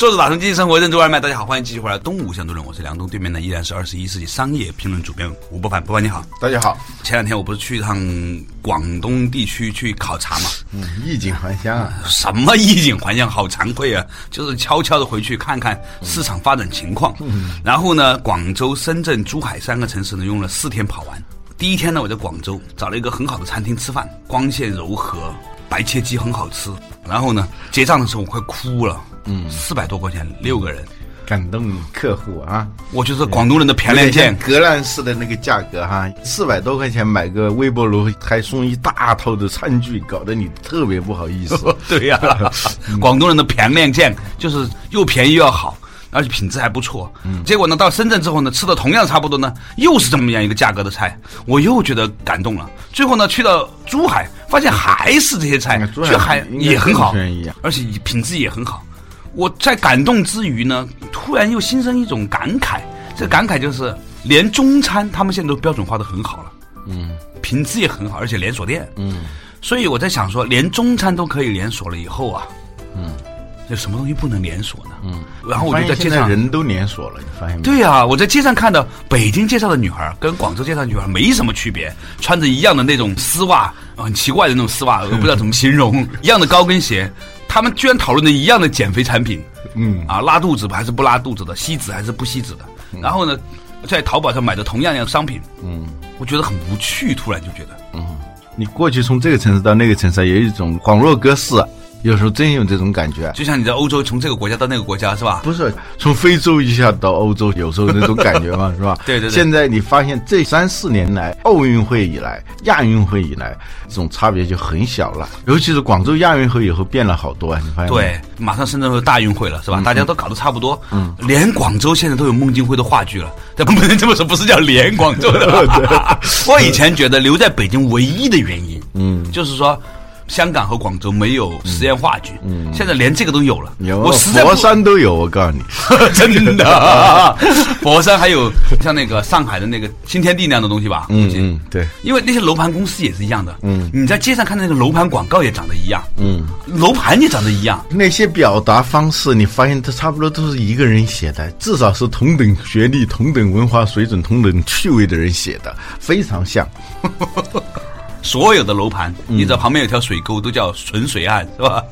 坐着打通经济生活认知外卖，大家好，欢迎继续回来《东吴相对论》，我是梁东，对面呢依然是二十一世纪商业评论主编吴伯凡，伯凡你好，大家好。前两天我不是去一趟广东地区去考察嘛，嗯，衣锦还乡啊，什么衣锦还乡，好惭愧啊，就是悄悄的回去看看市场发展情况。嗯然后呢，广州、深圳、珠海三个城市呢用了四天跑完。第一天呢，我在广州找了一个很好的餐厅吃饭，光线柔和，白切鸡很好吃。然后呢，结账的时候我快哭了。嗯，四百多块钱六个人，感动客户啊！我就是广东人的便宜见，格兰仕的那个价格哈，四百多块钱买个微波炉，还送一大套的餐具，搞得你特别不好意思。对呀，广东人的便宜见就是又便宜又要好，而且品质还不错。嗯，结果呢，到深圳之后呢，吃的同样差不多呢，又是这么样一个价格的菜，我又觉得感动了。最后呢，去到珠海，发现还是这些菜，珠海也很好，而且品质也很好。我在感动之余呢，突然又心生一种感慨。这感慨就是，连中餐他们现在都标准化的很好了，嗯，品质也很好，而且连锁店，嗯，所以我在想说，连中餐都可以连锁了以后啊，嗯，有什么东西不能连锁呢？嗯，然后我就在街上，人都连锁了，你发现没？对呀，我在街上看到北京介绍的女孩跟广州介绍的女孩没什么区别，穿着一样的那种丝袜，很奇怪的那种丝袜，我不知道怎么形容，一样的高跟鞋。他们居然讨论的一样的减肥产品，嗯。啊，拉肚子还是不拉肚子的，吸脂还是不吸脂的。然后呢，在淘宝上买的同样样商品，嗯，我觉得很无趣，突然就觉得，嗯，你过去从这个城市到那个城市，有一种恍若隔世。有时候真有这种感觉，就像你在欧洲从这个国家到那个国家是吧？不是从非洲一下到欧洲，有时候那种感觉嘛，是吧？对对对。现在你发现这三四年来，奥运会以来、亚运会以来，这种差别就很小了。尤其是广州亚运会以后变了好多啊！你发现？对，马上深圳会大运会了是吧？大家都搞得差不多。嗯。连广州现在都有孟京辉的话剧了，但不能这么说，不是叫连广州的。我以前觉得留在北京唯一的原因，嗯，就是说。香港和广州没有实验话剧，嗯，现在连这个都有了。有，佛山都有，我告诉你，真的。佛山还有像那个上海的那个新天地那样的东西吧？嗯嗯，对。因为那些楼盘公司也是一样的，嗯，你在街上看那个楼盘广告也长得一样，嗯，楼盘也长得一样。那些表达方式，你发现它差不多都是一个人写的，至少是同等学历、同等文化水准、同等趣味的人写的，非常像。所有的楼盘，你知道旁边有条水沟，都叫纯水岸，是吧？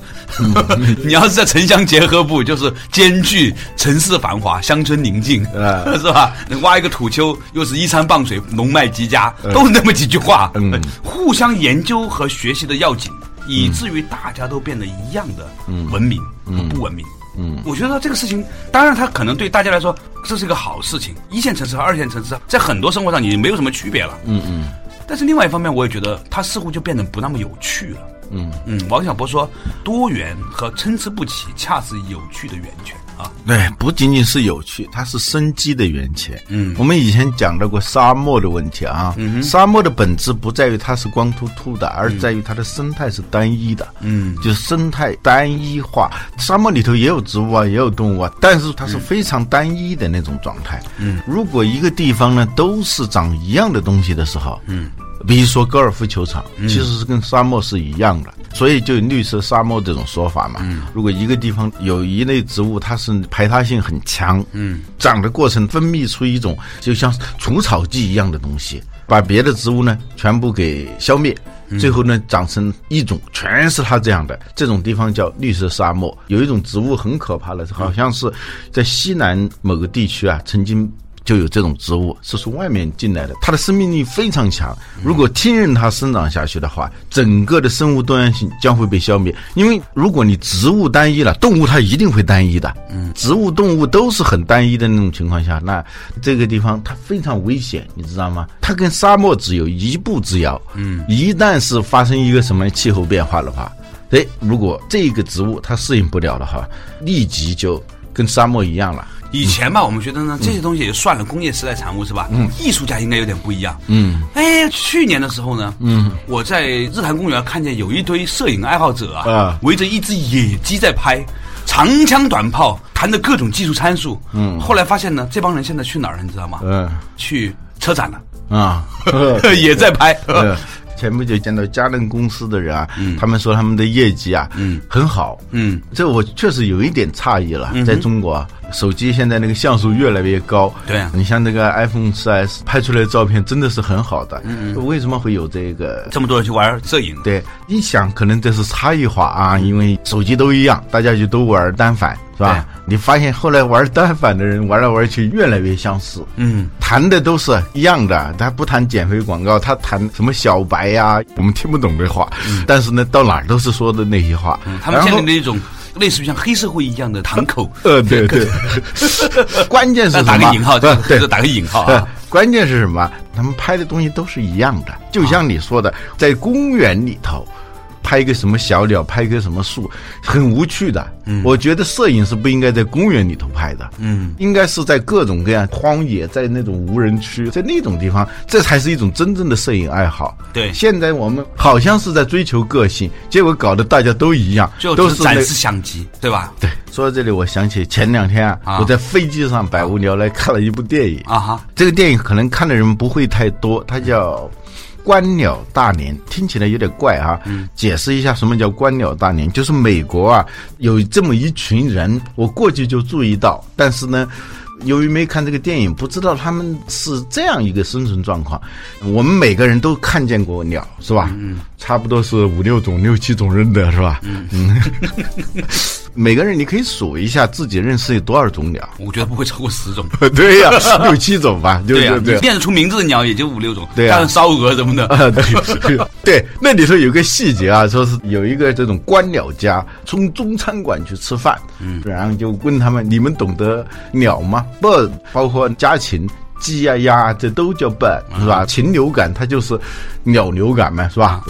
你要是在城乡结合部，就是兼具城市繁华、乡村宁静，是吧？挖一个土丘，又是依山傍水、龙脉极佳，都是那么几句话。嗯，互相研究和学习的要紧，以至于大家都变得一样的文明和不文明。嗯，我觉得这个事情，当然它可能对大家来说这是一个好事情。一线城市和二线城市在很多生活上已经没有什么区别了。嗯嗯。但是另外一方面，我也觉得它似乎就变得不那么有趣了。嗯嗯，王小波说，多元和参差不齐，恰是有趣的源泉啊。对，不仅仅是有趣，它是生机的源泉。嗯，我们以前讲到过沙漠的问题啊。嗯沙漠的本质不在于它是光秃秃的，而在于它的生态是单一的。嗯，就是生态单一化。沙漠里头也有植物啊，也有动物啊，但是它是非常单一的那种状态。嗯，如果一个地方呢都是长一样的东西的时候，嗯。比如说高尔夫球场，其实是跟沙漠是一样的，所以就有绿色沙漠这种说法嘛。如果一个地方有一类植物，它是排他性很强，嗯，长的过程分泌出一种就像除草剂一样的东西，把别的植物呢全部给消灭，最后呢长成一种全是它这样的，这种地方叫绿色沙漠。有一种植物很可怕的，好像是在西南某个地区啊，曾经。就有这种植物是从外面进来的，它的生命力非常强。如果听任它生长下去的话，整个的生物多样性将会被消灭。因为如果你植物单一了，动物它一定会单一的。嗯，植物、动物都是很单一的那种情况下，那这个地方它非常危险，你知道吗？它跟沙漠只有一步之遥。嗯，一旦是发生一个什么气候变化的话，哎，如果这个植物它适应不了的话，立即就。跟沙漠一样了。以前吧，我们觉得呢，这些东西也算了，工业时代产物是吧？嗯，艺术家应该有点不一样。嗯，哎，去年的时候呢，嗯，我在日坛公园看见有一堆摄影爱好者啊，围着一只野鸡在拍，长枪短炮，谈着各种技术参数。嗯，后来发现呢，这帮人现在去哪儿了？你知道吗？嗯，去车展了。啊，也在拍。前不久见到佳能公司的人啊，他们说他们的业绩啊，嗯，很好，嗯，这我确实有一点诧异了。在中国，手机现在那个像素越来越高，对，你像那个 iPhone 四 S 拍出来的照片真的是很好的。嗯嗯，为什么会有这个这么多人去玩摄影？对，你想可能这是差异化啊，因为手机都一样，大家就都玩单反。是吧？你发现后来玩单反的人玩来玩去越来越相似，嗯，谈的都是一样的，他不谈减肥广告，他谈什么小白呀，我们听不懂的话，但是呢，到哪儿都是说的那些话。他们建立了一种类似于像黑社会一样的堂口。呃，对对。关键是什么？打个引号，对，对，打个引号啊。关键是什么？他们拍的东西都是一样的，就像你说的，在公园里头。拍一个什么小鸟，拍一个什么树，很无趣的。嗯，我觉得摄影是不应该在公园里头拍的。嗯，应该是在各种各样荒野，在那种无人区，在那种地方，这才是一种真正的摄影爱好。对，现在我们好像是在追求个性，结果搞得大家都一样，就都是展示相机，对吧？对。说到这里，我想起前两天啊，我在飞机上百无聊赖看了一部电影啊哈，这个电影可能看的人不会太多，它叫。观鸟大年听起来有点怪啊，解释一下什么叫观鸟大年，就是美国啊有这么一群人，我过去就注意到，但是呢。由于没看这个电影，不知道他们是这样一个生存状况。我们每个人都看见过鸟，是吧？嗯，差不多是五六种、六七种认得，是吧？嗯，每个人你可以数一下自己认识有多少种鸟。我觉得不会超过十种。对呀，六七种吧。对呀，你念得出名字的鸟也就五六种。对呀，烧鹅什么的。对，对，那里头有个细节啊，说是有一个这种观鸟家从中餐馆去吃饭，嗯，然后就问他们：你们懂得鸟吗？bird 包括家禽，鸡呀鸭，这都叫 bird 是吧？禽流感它就是鸟流感嘛，是吧？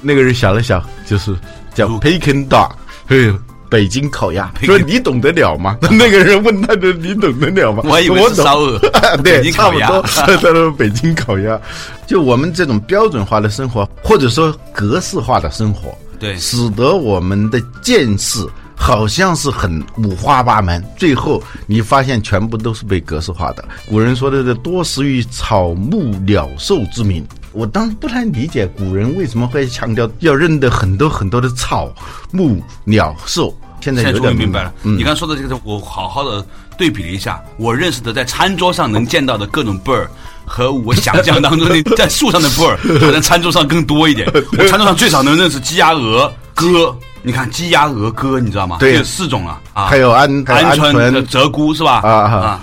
那个人想了想，就是叫 Peking dog，嘿，北京烤鸭。说你懂得了吗？那个人问他的，你懂得了吗？我以为是烧鹅，对，差不多。他说北京烤鸭，就我们这种标准化的生活，或者说格式化的生活，对，使得我们的见识。好像是很五花八门，最后你发现全部都是被格式化的。古人说的“这多识于草木鸟兽之名”，我当时不太理解古人为什么会强调要认得很多很多的草木鸟兽。现在有点明白了。你刚说的这个，我好好的对比了一下，我认识的在餐桌上能见到的各种 bird，和我想象当中的在树上的 bird，可能餐桌上更多一点。我餐桌上最少能认识鸡、鸭、鹅、鸽。你看鸡鸭鹅鸽，你知道吗？对，有四种了啊。还有鹌鹌鹑、鹧鸪是吧？啊啊！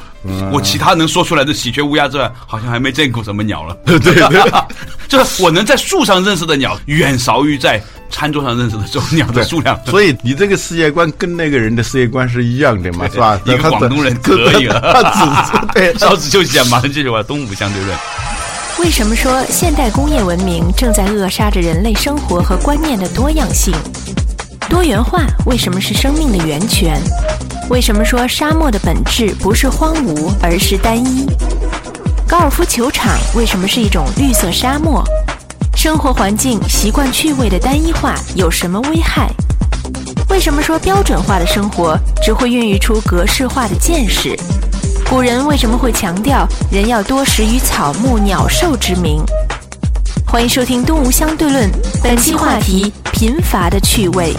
我其他能说出来的喜鹊、乌鸦之外，好像还没见过什么鸟了。对 对，就是我能在树上认识的鸟，远少于在餐桌上认识的这种鸟的 数量。所以你这个世界观跟那个人的世界观是一样的嘛？是吧？一个广东人可以了。对，稍事休息啊，马上继续玩东吴相对论。为什么说现代工业文明正在扼杀着人类生活和观念的多样性？多元化为什么是生命的源泉？为什么说沙漠的本质不是荒芜，而是单一？高尔夫球场为什么是一种绿色沙漠？生活环境习惯趣味的单一化有什么危害？为什么说标准化的生活只会孕育出格式化的见识？古人为什么会强调人要多识于草木鸟兽之名？欢迎收听《东吴相对论》，本期话题：贫乏的趣味。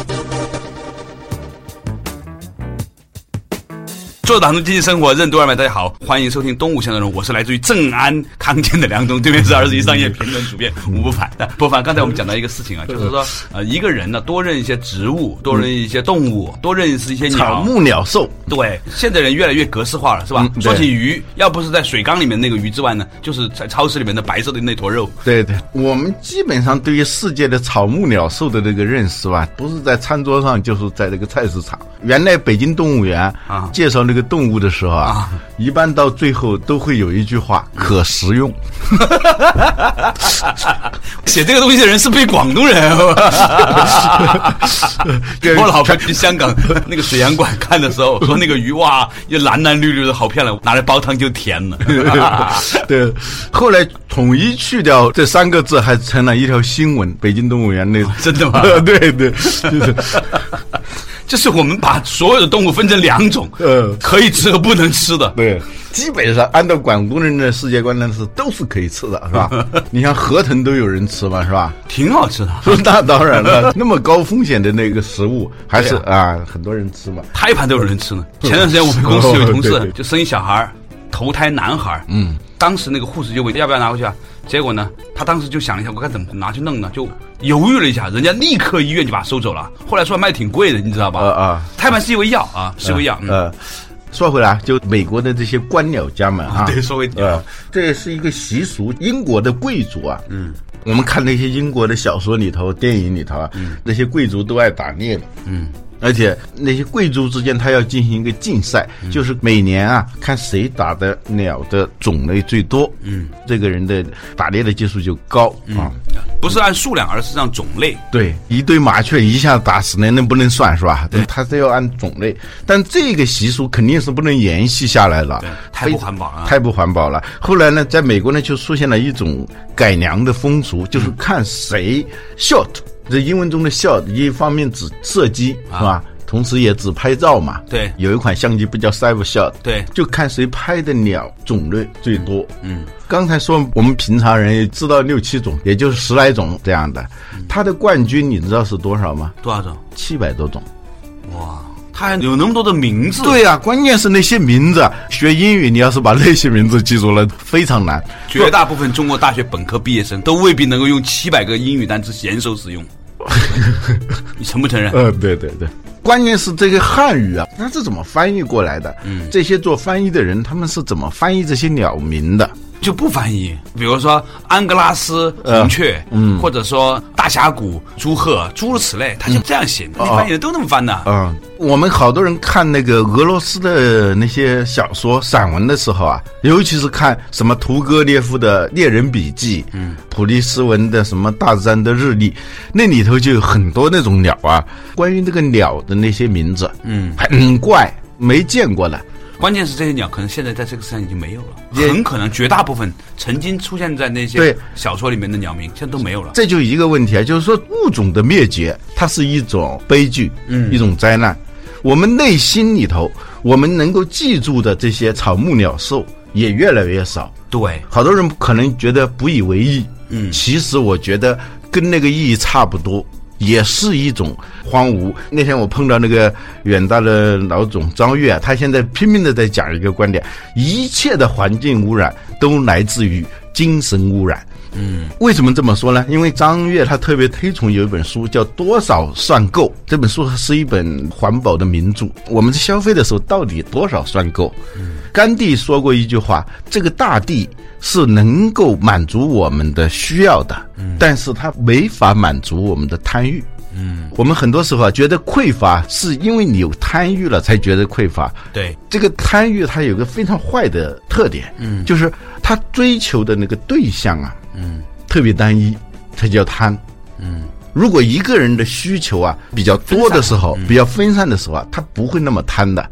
做党中经济生活任督二脉，大家好，欢迎收听东吴相对论，我是来自于正安康健的梁东，对面是二十一商业评论主编吴不凡的。不凡，刚才我们讲到一个事情啊，就是说，呃，一个人呢多认一些植物，多认一些动物，多认识一些草木鸟兽。对，现在人越来越格式化了，是吧？说起鱼，要不是在水缸里面那个鱼之外呢，就是在超市里面的白色的那坨肉。对对，我们基本上对于世界的草木鸟兽的这个认识吧，不是在餐桌上，就是在这个菜市场。原来北京动物园啊，介绍那。那个动物的时候啊，一般到最后都会有一句话：可食用。写这个东西的人是不是广东人？我老婆去香港那个水洋馆看的时候，说那个鱼哇，又蓝蓝绿绿的，好漂亮，拿来煲汤就甜了。对，后来统一去掉这三个字，还成了一条新闻。北京动物园那真的吗？对对，就是。就是我们把所有的动物分成两种，呃，可以吃和不能吃的。对，基本上按照广东人的世界观呢是都是可以吃的，是吧？你像河豚都有人吃嘛，是吧？挺好吃的。那当然了，那么高风险的那个食物，还是啊，很多人吃嘛。胎盘都有人吃呢。前段时间我们公司有同事就生一小孩头胎男孩嗯，当时那个护士就问要不要拿回去啊？结果呢，他当时就想了一下，我该怎么拿去弄呢？就犹豫了一下，人家立刻医院就把它收走了。后来说卖挺贵的，你知道吧？啊啊，胎盘是一味药啊，是一味药。呃，说回来，就美国的这些官僚家们啊，对，说回呃，这是一个习俗。英国的贵族啊，嗯，我们看那些英国的小说里头、电影里头啊，那些贵族都爱打猎的，嗯。而且那些贵族之间，他要进行一个竞赛，就是每年啊，看谁打的鸟的种类最多，嗯，这个人的打猎的技术就高啊。不是按数量，而是按种类。对，一堆麻雀一下打死那那不能算是吧？对，他是要按种类。但这个习俗肯定是不能延续下来了，太不环保了，太不环保了。后来呢，在美国呢，就出现了一种改良的风俗，就是看谁 shot。这英文中的 shot 一方面指射击是吧？同时也指拍照嘛。对，有一款相机不叫 Seven Shot，。对，就看谁拍的鸟种类最多。嗯，刚才说我们平常人也知道六七种，也就是十来种这样的。它的冠军你知道是多少吗？多少种？七百多种。哇，他还有那么多的名字。对呀，关键是那些名字。学英语，你要是把那些名字记住了，非常难。绝大部分中国大学本科毕业生都未必能够用七百个英语单词娴熟使用。你承不承认？呃，对对对，关键是这个汉语啊，它是怎么翻译过来的？嗯，这些做翻译的人，他们是怎么翻译这些鸟名的？就不翻译，比如说安格拉斯红雀，嗯，或者说大峡谷朱鹤，诸如此类，他就这样写，你翻译的都那么翻的。嗯，我们好多人看那个俄罗斯的那些小说、散文的时候啊，尤其是看什么屠格涅夫的《猎人笔记》，嗯，普利斯文的什么《大自然的日历》，那里头就有很多那种鸟啊，关于这个鸟的那些名字，嗯，很怪，没见过的。关键是这些鸟可能现在在这个世上已经没有了，很可能绝大部分曾经出现在那些小说里面的鸟名现在都没有了。这就一个问题啊，就是说物种的灭绝，它是一种悲剧，嗯，一种灾难。我们内心里头，我们能够记住的这些草木鸟兽也越来越少。对，好多人可能觉得不以为意，嗯，其实我觉得跟那个意义差不多。也是一种荒芜。那天我碰到那个远大的老总张悦啊，他现在拼命的在讲一个观点：一切的环境污染都来自于精神污染。嗯，为什么这么说呢？因为张悦他特别推崇有一本书叫《多少算够》，这本书是一本环保的名著。我们在消费的时候到底多少算够？嗯，甘地说过一句话：这个大地是能够满足我们的需要的，但是它没法满足我们的贪欲。嗯，我们很多时候啊觉得匮乏，是因为你有贪欲了才觉得匮乏。对，这个贪欲它有个非常坏的特点，嗯，就是他追求的那个对象啊。嗯，特别单一，它叫贪。嗯，如果一个人的需求啊比较多的时候，比较分散的时候啊，他不会那么贪的。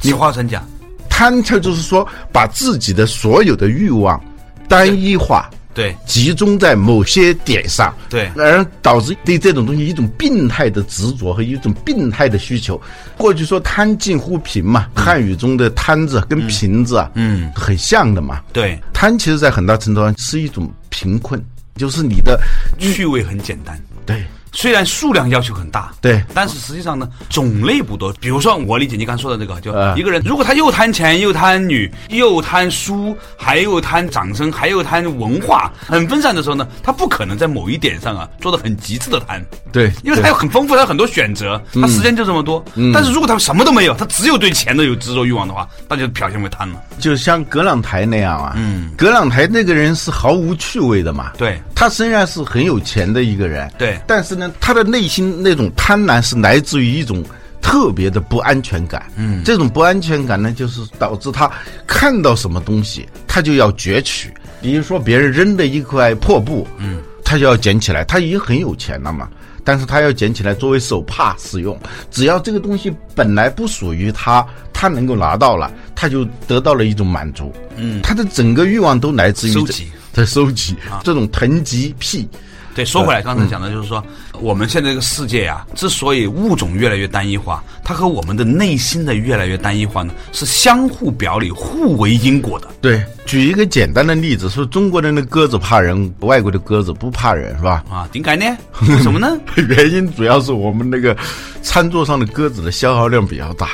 你话成讲？贪，它就是说把自己的所有的欲望单一化，对，集中在某些点上，对，而导致对这种东西一种病态的执着和一种病态的需求。过去说贪近乎贫嘛，汉语中的贪字跟贫字啊，嗯，很像的嘛。对，贪其实在很大程度上是一种。贫困就是你的趣味很简单，对。虽然数量要求很大，对，但是实际上呢，种类不多。比如说，我理解你刚说的这个，就一个人，如果他又贪钱，又贪女，又贪书，还又贪掌声，还又贪文化，很分散的时候呢，他不可能在某一点上啊做的很极致的贪。对，因为他有很丰富，他有很多选择，他时间就这么多。但是如果他什么都没有，他只有对钱的有执着欲望的话，那就表现为贪了。就像葛朗台那样啊，嗯，葛朗台那个人是毫无趣味的嘛。对，他虽然是很有钱的一个人，对，但是呢。他的内心那种贪婪是来自于一种特别的不安全感。嗯，这种不安全感呢，就是导致他看到什么东西，他就要攫取。比如说别人扔的一块破布，嗯，他就要捡起来。他已经很有钱了嘛，但是他要捡起来作为手帕使用。只要这个东西本来不属于他，他能够拿到了，他就得到了一种满足。嗯，他的整个欲望都来自于收集，在收集这种囤积癖。对，说回来，刚才讲的就是说，我们现在这个世界呀，之所以物种越来越单一化，它和我们的内心的越来越单一化呢，是相互表里、互为因果的。对，举一个简单的例子，说中国人的鸽子怕人，外国的鸽子不怕人，是吧？啊，顶改呢？为什么呢？原因主要是我们那个餐桌上的鸽子的消耗量比较大。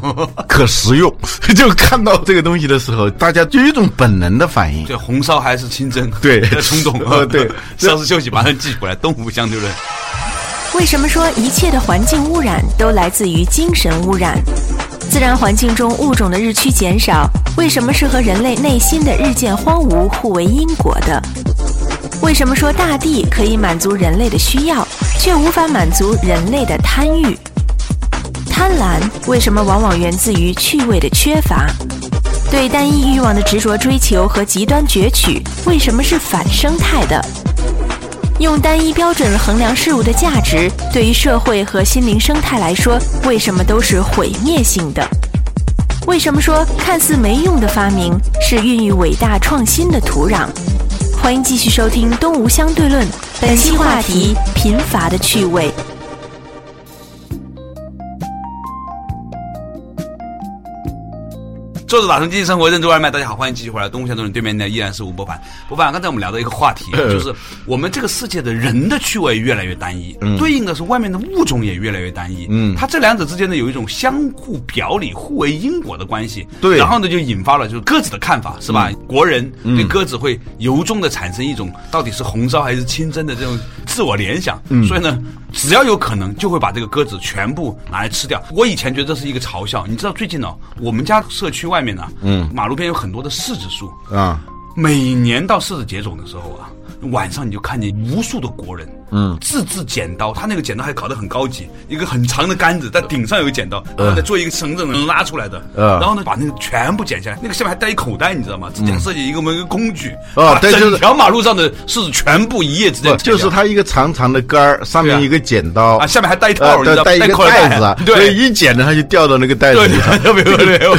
可食用，就看到这个东西的时候，大家就有一种本能的反应。对，红烧还是清蒸？对，冲动。呃，对。稍事休息，马上继续回来。动物相对论。为什么说一切的环境污染都来自于精神污染？自然环境中物种的日趋减少，为什么是和人类内心的日渐荒芜互为因果的？为什么说大地可以满足人类的需要，却无法满足人类的贪欲？贪婪为什么往往源自于趣味的缺乏？对单一欲望的执着追求和极端攫取，为什么是反生态的？用单一标准衡量事物的价值，对于社会和心灵生态来说，为什么都是毁灭性的？为什么说看似没用的发明是孕育伟大创新的土壤？欢迎继续收听《东吴相对论》，本期话题：贫乏的趣味。做着打通经济生活，认知外卖。大家好，欢迎继续回来。东吴相对论对面呢依然是吴伯凡。吴伯凡，刚才我们聊到一个话题，就是我们这个世界的人的趣味越来越单一，对应的是外面的物种也越来越单一。嗯，它这两者之间呢有一种相互表里、互为因果的关系。对，然后呢就引发了就是鸽子的看法，是吧？国人对鸽子会由衷的产生一种到底是红烧还是清蒸的这种自我联想。嗯，所以呢，只要有可能就会把这个鸽子全部拿来吃掉。我以前觉得这是一个嘲笑，你知道最近呢，我们家社区外。面呢，嗯，马路边有很多的柿子树啊。每年到柿子结种的时候啊，晚上你就看见无数的国人，嗯，自制剪刀，他那个剪刀还搞得很高级，一个很长的杆子，在顶上有个剪刀，然后再做一个绳子能拉出来的，然后呢，把那个全部剪下来，那个下面还带一口袋，你知道吗？自己设计一个么一个工具啊，对，就是条马路上的柿子全部一夜之间，就是它一个长长的杆儿，上面一个剪刀。啊，下面还带一套，带一个袋子，对，一剪呢，它就掉到那个袋子里。头，对对对，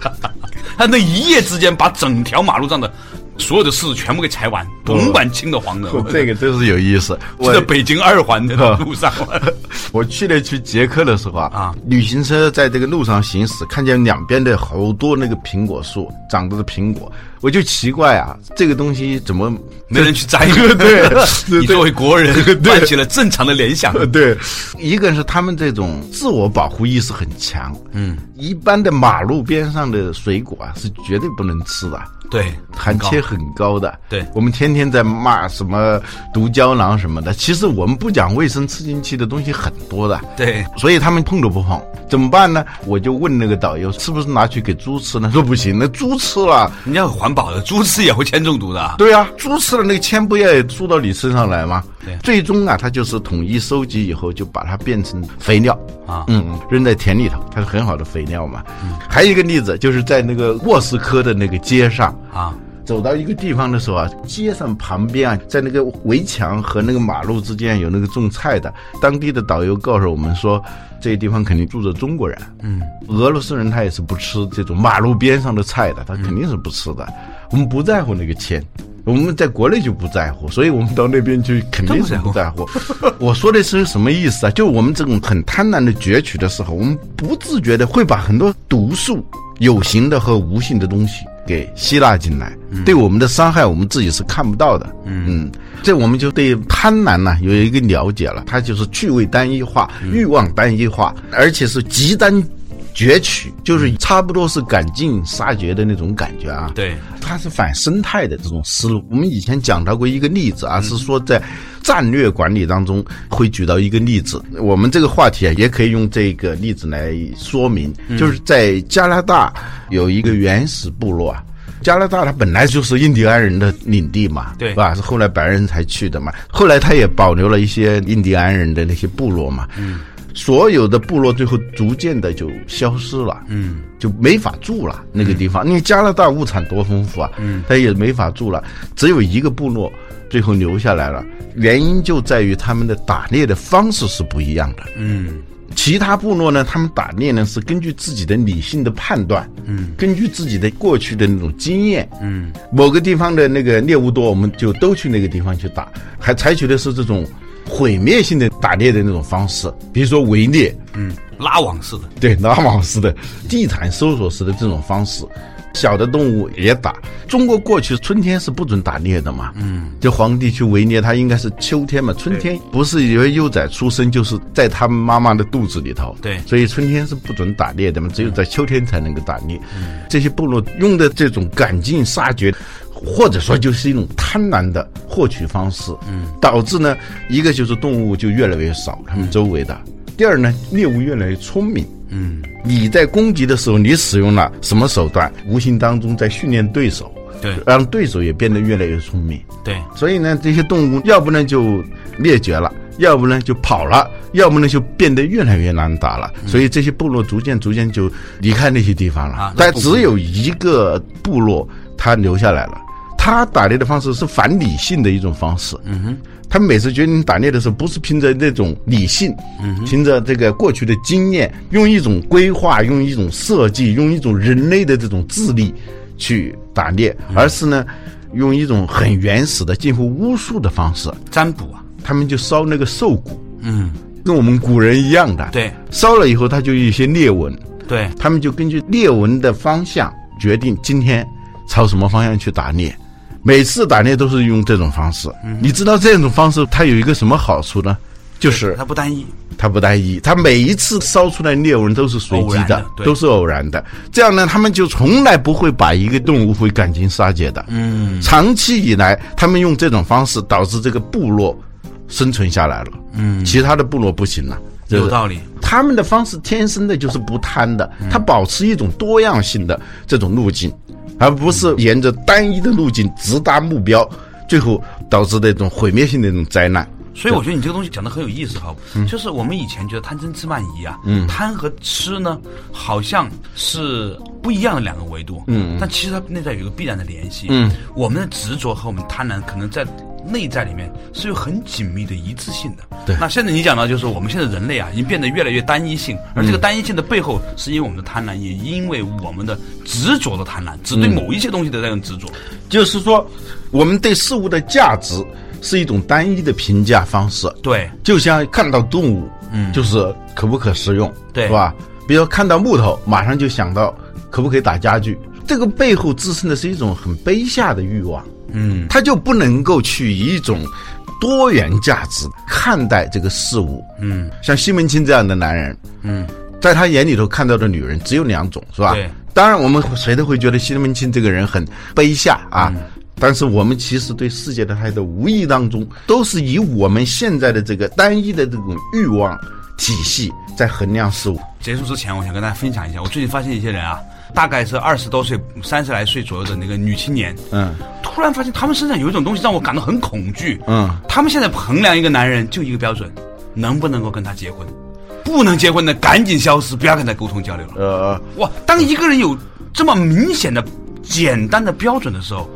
他那一夜之间把整条马路上的。所有的柿子全部给采完，甭管青的黄的，这个真是有意思。我在北京二环的路上，我去年去捷克的时候啊，旅行车在这个路上行驶，看见两边的好多那个苹果树，长着的苹果，我就奇怪啊，这个东西怎么没人去摘？对，你作为国人，唤起了正常的联想。对，一个是他们这种自我保护意识很强，嗯，一般的马路边上的水果啊，是绝对不能吃的。对，含铅很高的。对，我们天天在骂什么毒胶囊什么的，其实我们不讲卫生吃进去的东西很多的。对，所以他们碰都不碰，怎么办呢？我就问那个导游，是不是拿去给猪吃呢？说不行，那猪吃了，人家环保的，猪吃也会铅中毒的。对啊，猪吃了那个铅不也输到你身上来吗？对，最终啊，它就是统一收集以后，就把它变成肥料啊，嗯，扔在田里头，它是很好的肥料嘛。嗯，还有一个例子，就是在那个莫斯科的那个街上。啊，走到一个地方的时候啊，街上旁边啊，在那个围墙和那个马路之间有那个种菜的，当地的导游告诉我们说，这个地方肯定住着中国人。嗯，俄罗斯人他也是不吃这种马路边上的菜的，他肯定是不吃的。我们不在乎那个钱，我们在国内就不在乎，所以我们到那边去肯定是不在乎。我说的是什么意思啊？就我们这种很贪婪的攫取的时候，我们不自觉的会把很多毒素。有形的和无形的东西给吸纳进来，对我们的伤害，我们自己是看不到的。嗯，这我们就对贪婪呢有一个了解了，它就是趣味单一化、欲望单一化，而且是极端攫取，就是差不多是赶尽杀绝的那种感觉啊。对，它是反生态的这种思路。我们以前讲到过一个例子啊，是说在。战略管理当中会举到一个例子，我们这个话题啊，也可以用这个例子来说明。就是在加拿大有一个原始部落啊，加拿大它本来就是印第安人的领地嘛，对吧？是后来白人才去的嘛。后来他也保留了一些印第安人的那些部落嘛。嗯。所有的部落最后逐渐的就消失了，嗯，就没法住了那个地方。因为加拿大物产多丰富啊，嗯，他也没法住了，只有一个部落最后留下来了。原因就在于他们的打猎的方式是不一样的，嗯。其他部落呢，他们打猎呢是根据自己的理性的判断，嗯，根据自己的过去的那种经验，嗯，某个地方的那个猎物多，我们就都去那个地方去打，还采取的是这种毁灭性的打猎的那种方式，比如说围猎，嗯，拉网式的，对，拉网式的地毯搜索式的这种方式。小的动物也打。中国过去春天是不准打猎的嘛？嗯，就皇帝去围猎，他应该是秋天嘛。春天不是以为幼崽出生就是在他们妈妈的肚子里头。对，所以春天是不准打猎的嘛，只有在秋天才能够打猎。这些部落用的这种赶尽杀绝，或者说就是一种贪婪的获取方式，嗯，导致呢，一个就是动物就越来越少，他们周围的；第二呢，猎物越来越聪明。嗯，你在攻击的时候，你使用了什么手段？无形当中在训练对手，对，让对手也变得越来越聪明。对，所以呢，这些动物要不呢就灭绝了，要不呢就跑了，要不呢就变得越来越难打了。所以这些部落逐渐逐渐就离开那些地方了。但只有一个部落他留下来了，他打猎的方式是反理性的一种方式。嗯哼。他们每次决定打猎的时候，不是凭着那种理性，凭着这个过去的经验，用一种规划，用一种设计，用一种人类的这种智力去打猎，而是呢，用一种很原始的、近乎巫术的方式占卜啊。他们就烧那个兽骨，嗯，跟我们古人一样的。对，烧了以后，它就有一些裂纹。对，他们就根据裂纹的方向决定今天朝什么方向去打猎。每次打猎都是用这种方式，你知道这种方式它有一个什么好处呢？就是它不单一，它不单一，它每一次烧出来猎物都是随机的，都是偶然的。这样呢，他们就从来不会把一个动物会赶尽杀绝的。嗯，长期以来，他们用这种方式导致这个部落生存下来了。嗯，其他的部落不行了。有道理，他们的方式天生的就是不贪的，他保持一种多样性的这种路径。而不是沿着单一的路径直达目标，最后导致那种毁灭性的那种灾难。所以我觉得你这个东西讲的很有意思哈，就是我们以前觉得贪嗔痴慢疑啊，贪和吃呢好像是不一样的两个维度，嗯，但其实它内在有一个必然的联系。嗯，我们的执着和我们贪婪可能在。内在里面是有很紧密的一致性的。对，那现在你讲到就是我们现在人类啊，已经变得越来越单一性，而这个单一性的背后，是因为我们的贪婪，也因为我们的执着的贪婪，只对某一些东西的那种执着。就是说，我们对事物的价值是一种单一的评价方式。对，就像看到动物，嗯，就是可不可食用，对，是吧？比如看到木头，马上就想到可不可以打家具，这个背后支撑的是一种很卑下的欲望。嗯，他就不能够去以一种多元价值看待这个事物。嗯，像西门庆这样的男人，嗯，在他眼里头看到的女人只有两种，是吧？对。当然，我们谁都会觉得西门庆这个人很卑下啊。但是我们其实对世界的态度，无意当中都是以我们现在的这个单一的这种欲望体系在衡量事物。结束之前，我想跟大家分享一下，我最近发现一些人啊。大概是二十多岁、三十来岁左右的那个女青年，嗯，突然发现他们身上有一种东西让我感到很恐惧，嗯，他们现在衡量一个男人就一个标准，能不能够跟他结婚，不能结婚的赶紧消失，不要跟他沟通交流了。呃，哇，当一个人有这么明显的、简单的标准的时候。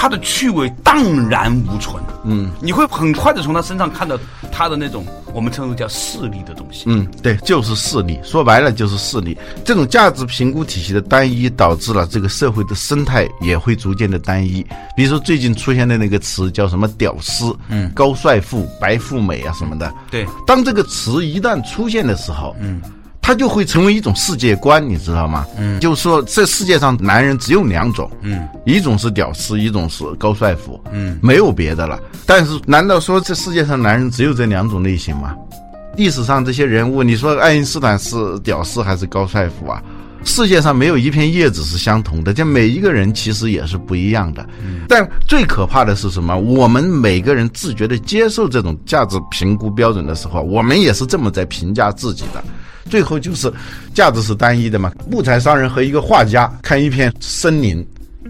他的趣味荡然无存，嗯，你会很快的从他身上看到他的那种我们称为叫势力的东西，嗯，对，就是势力，说白了就是势力。这种价值评估体系的单一，导致了这个社会的生态也会逐渐的单一。比如说最近出现的那个词叫什么“屌丝”，嗯，“高帅富”“白富美”啊什么的，对。当这个词一旦出现的时候，嗯。它就会成为一种世界观，你知道吗？嗯，就是说，这世界上男人只有两种，嗯，一种是屌丝，一种是高帅富，嗯，没有别的了。但是，难道说这世界上男人只有这两种类型吗？历史上这些人物，你说爱因斯坦是屌丝还是高帅富啊？世界上没有一片叶子是相同的，这每一个人其实也是不一样的。但最可怕的是什么？我们每个人自觉的接受这种价值评估标准的时候，我们也是这么在评价自己的。最后就是价值是单一的嘛？木材商人和一个画家看一片森林，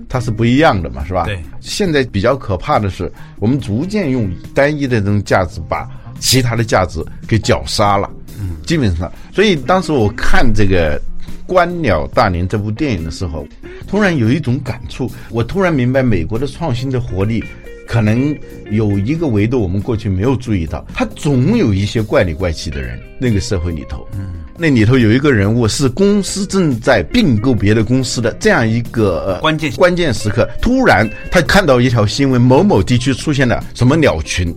它是不一样的嘛，是吧？对。现在比较可怕的是，我们逐渐用单一的这种价值把其他的价值给绞杀了。嗯，基本上，所以当时我看这个《观鸟大年》这部电影的时候，突然有一种感触，我突然明白美国的创新的活力。可能有一个维度，我们过去没有注意到，他总有一些怪里怪气的人。那个社会里头，嗯，那里头有一个人物是公司正在并购别的公司的这样一个呃关键关键时刻，突然他看到一条新闻，某某地区出现了什么鸟群，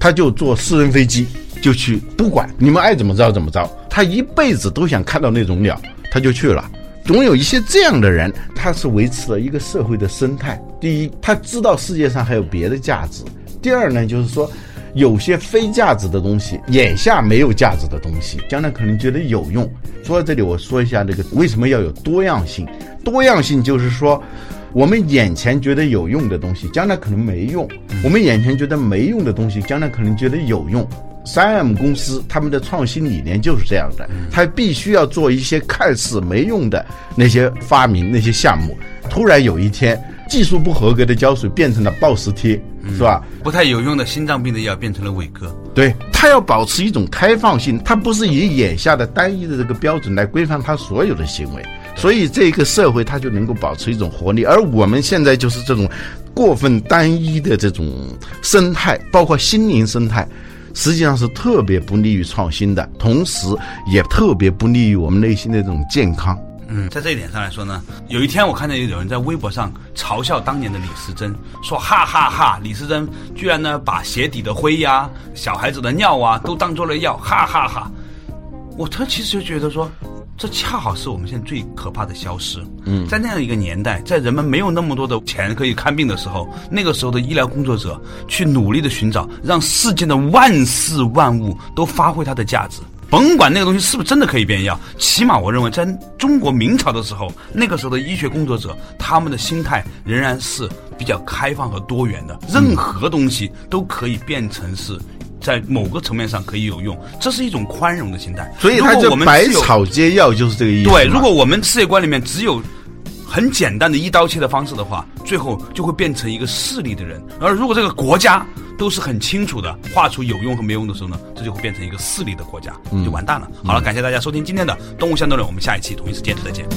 他就坐私人飞机就去，不管你们爱怎么着怎么着，他一辈子都想看到那种鸟，他就去了。总有一些这样的人，他是维持了一个社会的生态。第一，他知道世界上还有别的价值；第二呢，就是说，有些非价值的东西，眼下没有价值的东西，将来可能觉得有用。说到这里，我说一下这个为什么要有多样性。多样性就是说，我们眼前觉得有用的东西，将来可能没用；我们眼前觉得没用的东西，将来可能觉得有用。三 M 公司他们的创新理念就是这样的，他必须要做一些看似没用的那些发明、那些项目。突然有一天，技术不合格的胶水变成了暴食贴，是吧？不太有用的心脏病的药变成了伟哥。对它要保持一种开放性，它不是以眼下的单一的这个标准来规范它所有的行为，所以这个社会它就能够保持一种活力。而我们现在就是这种过分单一的这种生态，包括心灵生态。实际上是特别不利于创新的，同时也特别不利于我们内心的这种健康。嗯，在这一点上来说呢，有一天我看见有人在微博上嘲笑当年的李时珍，说哈哈哈，李时珍居然呢把鞋底的灰呀、小孩子的尿啊都当做了药，哈哈哈。我他其实就觉得说。这恰好是我们现在最可怕的消失。嗯，在那样一个年代，在人们没有那么多的钱可以看病的时候，那个时候的医疗工作者去努力的寻找，让世间的万事万物都发挥它的价值。甭管那个东西是不是真的可以变药，起码我认为，在中国明朝的时候，那个时候的医学工作者，他们的心态仍然是比较开放和多元的，任何东西都可以变成是。在某个层面上可以有用，这是一种宽容的心态。所以，他就百草皆药就是这个意思。对，如果我们世界观里面只有很简单的一刀切的方式的话，最后就会变成一个势利的人。而如果这个国家都是很清楚的画出有用和没用的时候呢，这就会变成一个势利的国家，就完蛋了。好了，感谢大家收听今天的《动物相对论》，我们下一期同一时间再见。